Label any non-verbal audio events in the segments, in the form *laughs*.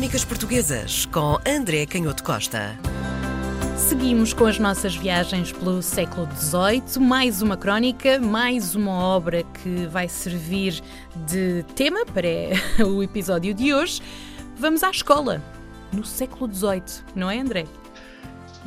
Crónicas Portuguesas com André Canhoto Costa. Seguimos com as nossas viagens pelo século XVIII. Mais uma crónica, mais uma obra que vai servir de tema para *laughs* o episódio de hoje. Vamos à escola, no século XVIII, não é, André?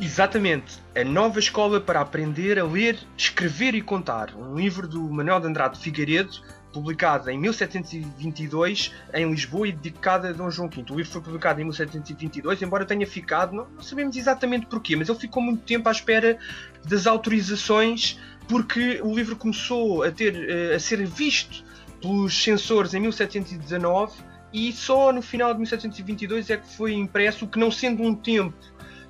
Exatamente. A nova escola para aprender a ler, escrever e contar. Um livro do Manuel de Andrade Figueiredo, publicado em 1722 em Lisboa e dedicado a Dom João V. O livro foi publicado em 1722, embora tenha ficado, não, não sabemos exatamente porquê, mas ele ficou muito tempo à espera das autorizações, porque o livro começou a, ter, eh, a ser visto pelos censores em 1719 e só no final de 1722 é que foi impresso, o que não sendo um tempo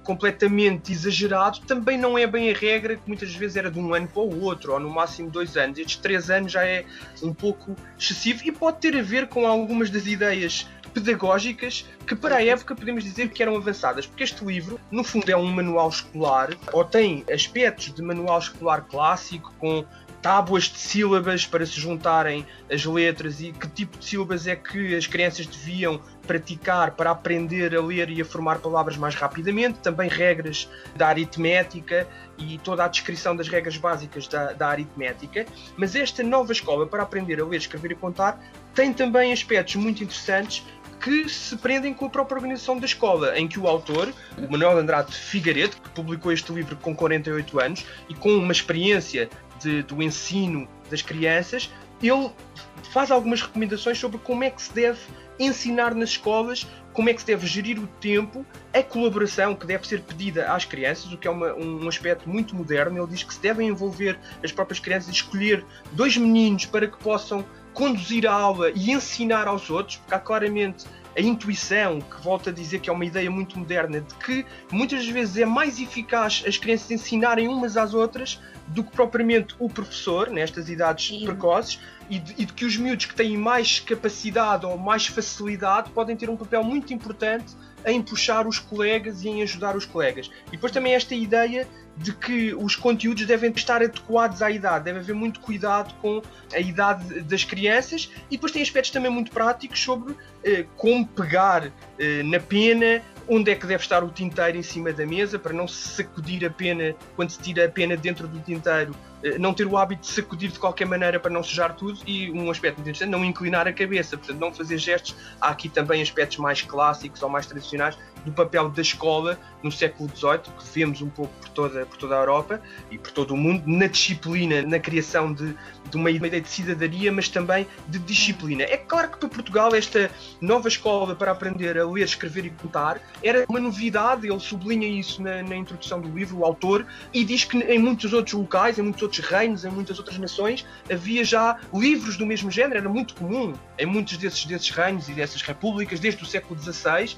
completamente exagerado, também não é bem a regra, que muitas vezes era de um ano para o outro, ou no máximo dois anos. Estes três anos já é um pouco excessivo e pode ter a ver com algumas das ideias pedagógicas que para a época podemos dizer que eram avançadas, porque este livro, no fundo, é um manual escolar, ou tem aspectos de manual escolar clássico, com tábuas de sílabas para se juntarem as letras e que tipo de sílabas é que as crianças deviam praticar para aprender a ler e a formar palavras mais rapidamente, também regras da aritmética e toda a descrição das regras básicas da, da aritmética. Mas esta nova escola para aprender a ler, escrever e contar tem também aspectos muito interessantes que se prendem com a própria organização da escola, em que o autor, o Manuel Andrade Figueiredo, que publicou este livro com 48 anos e com uma experiência de, do ensino das crianças, ele faz algumas recomendações sobre como é que se deve ensinar nas escolas, como é que se deve gerir o tempo, a colaboração que deve ser pedida às crianças, o que é uma, um aspecto muito moderno. Ele diz que se devem envolver as próprias crianças, escolher dois meninos para que possam conduzir a aula e ensinar aos outros, porque há claramente a intuição, que volta a dizer que é uma ideia muito moderna, de que muitas vezes é mais eficaz as crianças ensinarem umas às outras do que propriamente o professor, nestas idades Sim. precoces, e de, e de, que os miúdos que têm mais capacidade ou mais facilidade podem ter um papel muito importante em puxar os colegas e em ajudar os colegas. E depois também esta ideia de que os conteúdos devem estar adequados à idade, deve haver muito cuidado com a idade das crianças e depois tem aspectos também muito práticos sobre eh, como pegar eh, na pena, onde é que deve estar o tinteiro em cima da mesa para não se sacudir a pena quando se tira a pena dentro do tinteiro, eh, não ter o hábito de sacudir de qualquer maneira para não sujar tudo e um aspecto muito interessante, não inclinar a cabeça, portanto não fazer gestos. Há aqui também aspectos mais clássicos ou mais tradicionais do papel da escola no século XVIII, que vemos um pouco por toda, por toda a Europa e por todo o mundo, na disciplina, na criação de, de uma ideia de cidadania, mas também de disciplina. É claro que para Portugal esta nova escola para aprender a ler, escrever e contar era uma novidade, ele sublinha isso na, na introdução do livro, o autor, e diz que em muitos outros locais, em muitos outros reinos, em muitas outras nações, havia já livros do mesmo género, era muito comum em muitos desses, desses reinos e dessas repúblicas, desde o século XVI.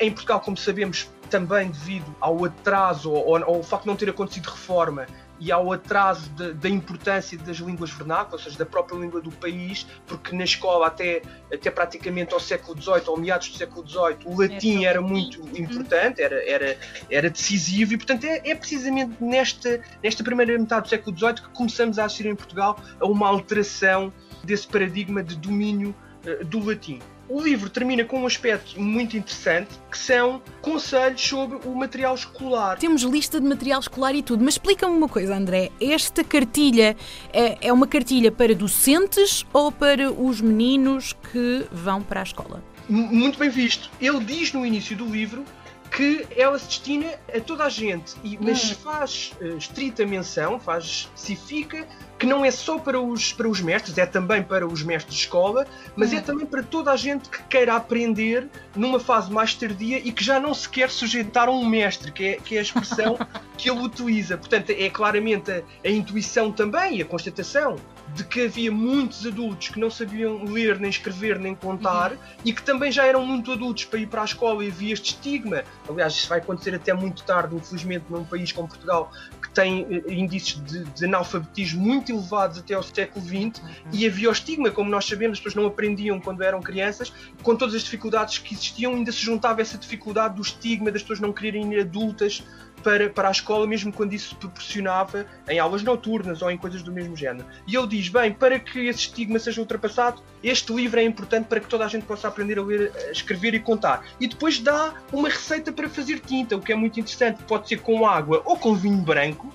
Em Portugal, como sabemos, também devido ao atraso ou ao facto de não ter acontecido reforma e ao atraso de, da importância das línguas vernáculas, ou seja, da própria língua do país, porque na escola até, até praticamente ao século XVIII, ou meados do século XVIII, o latim era muito importante, era, era, era decisivo, e portanto é, é precisamente nesta, nesta primeira metade do século XVIII que começamos a assistir em Portugal a uma alteração desse paradigma de domínio uh, do latim. O livro termina com um aspecto muito interessante que são conselhos sobre o material escolar. Temos lista de material escolar e tudo, mas explica-me uma coisa, André. Esta cartilha é, é uma cartilha para docentes ou para os meninos que vão para a escola? Muito bem visto. Ele diz no início do livro que ela se destina a toda a gente, e, mas hum. faz uh, estrita menção, faz, especifica que não é só para os, para os mestres, é também para os mestres de escola, mas é hum. também para toda a gente que queira aprender numa fase mais tardia e que já não se quer sujeitar a um mestre, que é, que é a expressão *laughs* que ele utiliza. Portanto, é claramente a, a intuição também e a constatação de que havia muitos adultos que não sabiam ler, nem escrever, nem contar uhum. e que também já eram muito adultos para ir para a escola e havia este estigma. Aliás, isso vai acontecer até muito tarde, infelizmente, num país como Portugal, que tem uh, índices de, de, analfabetismo muito elevados até ao século XX e havia o estigma, como nós sabemos, as pessoas não aprendiam quando eram crianças, com todas as dificuldades que existiam, ainda se juntava essa dificuldade do estigma das pessoas não quererem ir adultas para, para a escola, mesmo quando isso se proporcionava em aulas noturnas ou em coisas do mesmo género. E ele diz: bem, para que esse estigma seja ultrapassado, este livro é importante para que toda a gente possa aprender a ler, a escrever e contar. E depois dá uma receita para fazer tinta, o que é muito interessante. Pode ser com água ou com vinho branco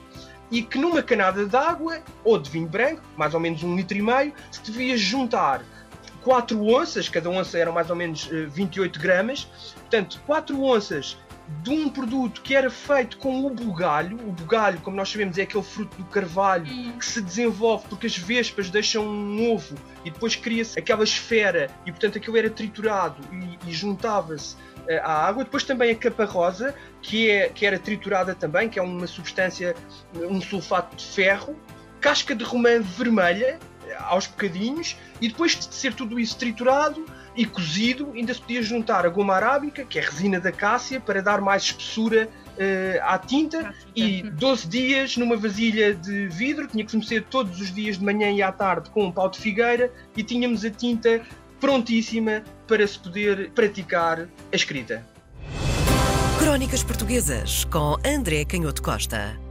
e que numa canada de água ou de vinho branco, mais ou menos um litro e meio, se devia juntar 4 onças, cada onça era mais ou menos 28 gramas, portanto 4 onças de um produto que era feito com o bugalho. O bugalho, como nós sabemos, é aquele fruto do carvalho que se desenvolve porque as vespas deixam um ovo e depois cria-se aquela esfera e, portanto, aquilo era triturado e, e juntava-se eh, à água. Depois também a capa rosa, que, é, que era triturada também, que é uma substância, um sulfato de ferro. Casca de romã vermelha, eh, aos bocadinhos, e depois de ser tudo isso triturado, e cozido ainda se podia juntar a goma arábica, que é a resina da cássia, para dar mais espessura uh, à tinta. E 12 dias numa vasilha de vidro, tinha que se todos os dias de manhã e à tarde com um pau de figueira. E tínhamos a tinta prontíssima para se poder praticar a escrita. Crónicas Portuguesas com André Canhoto Costa.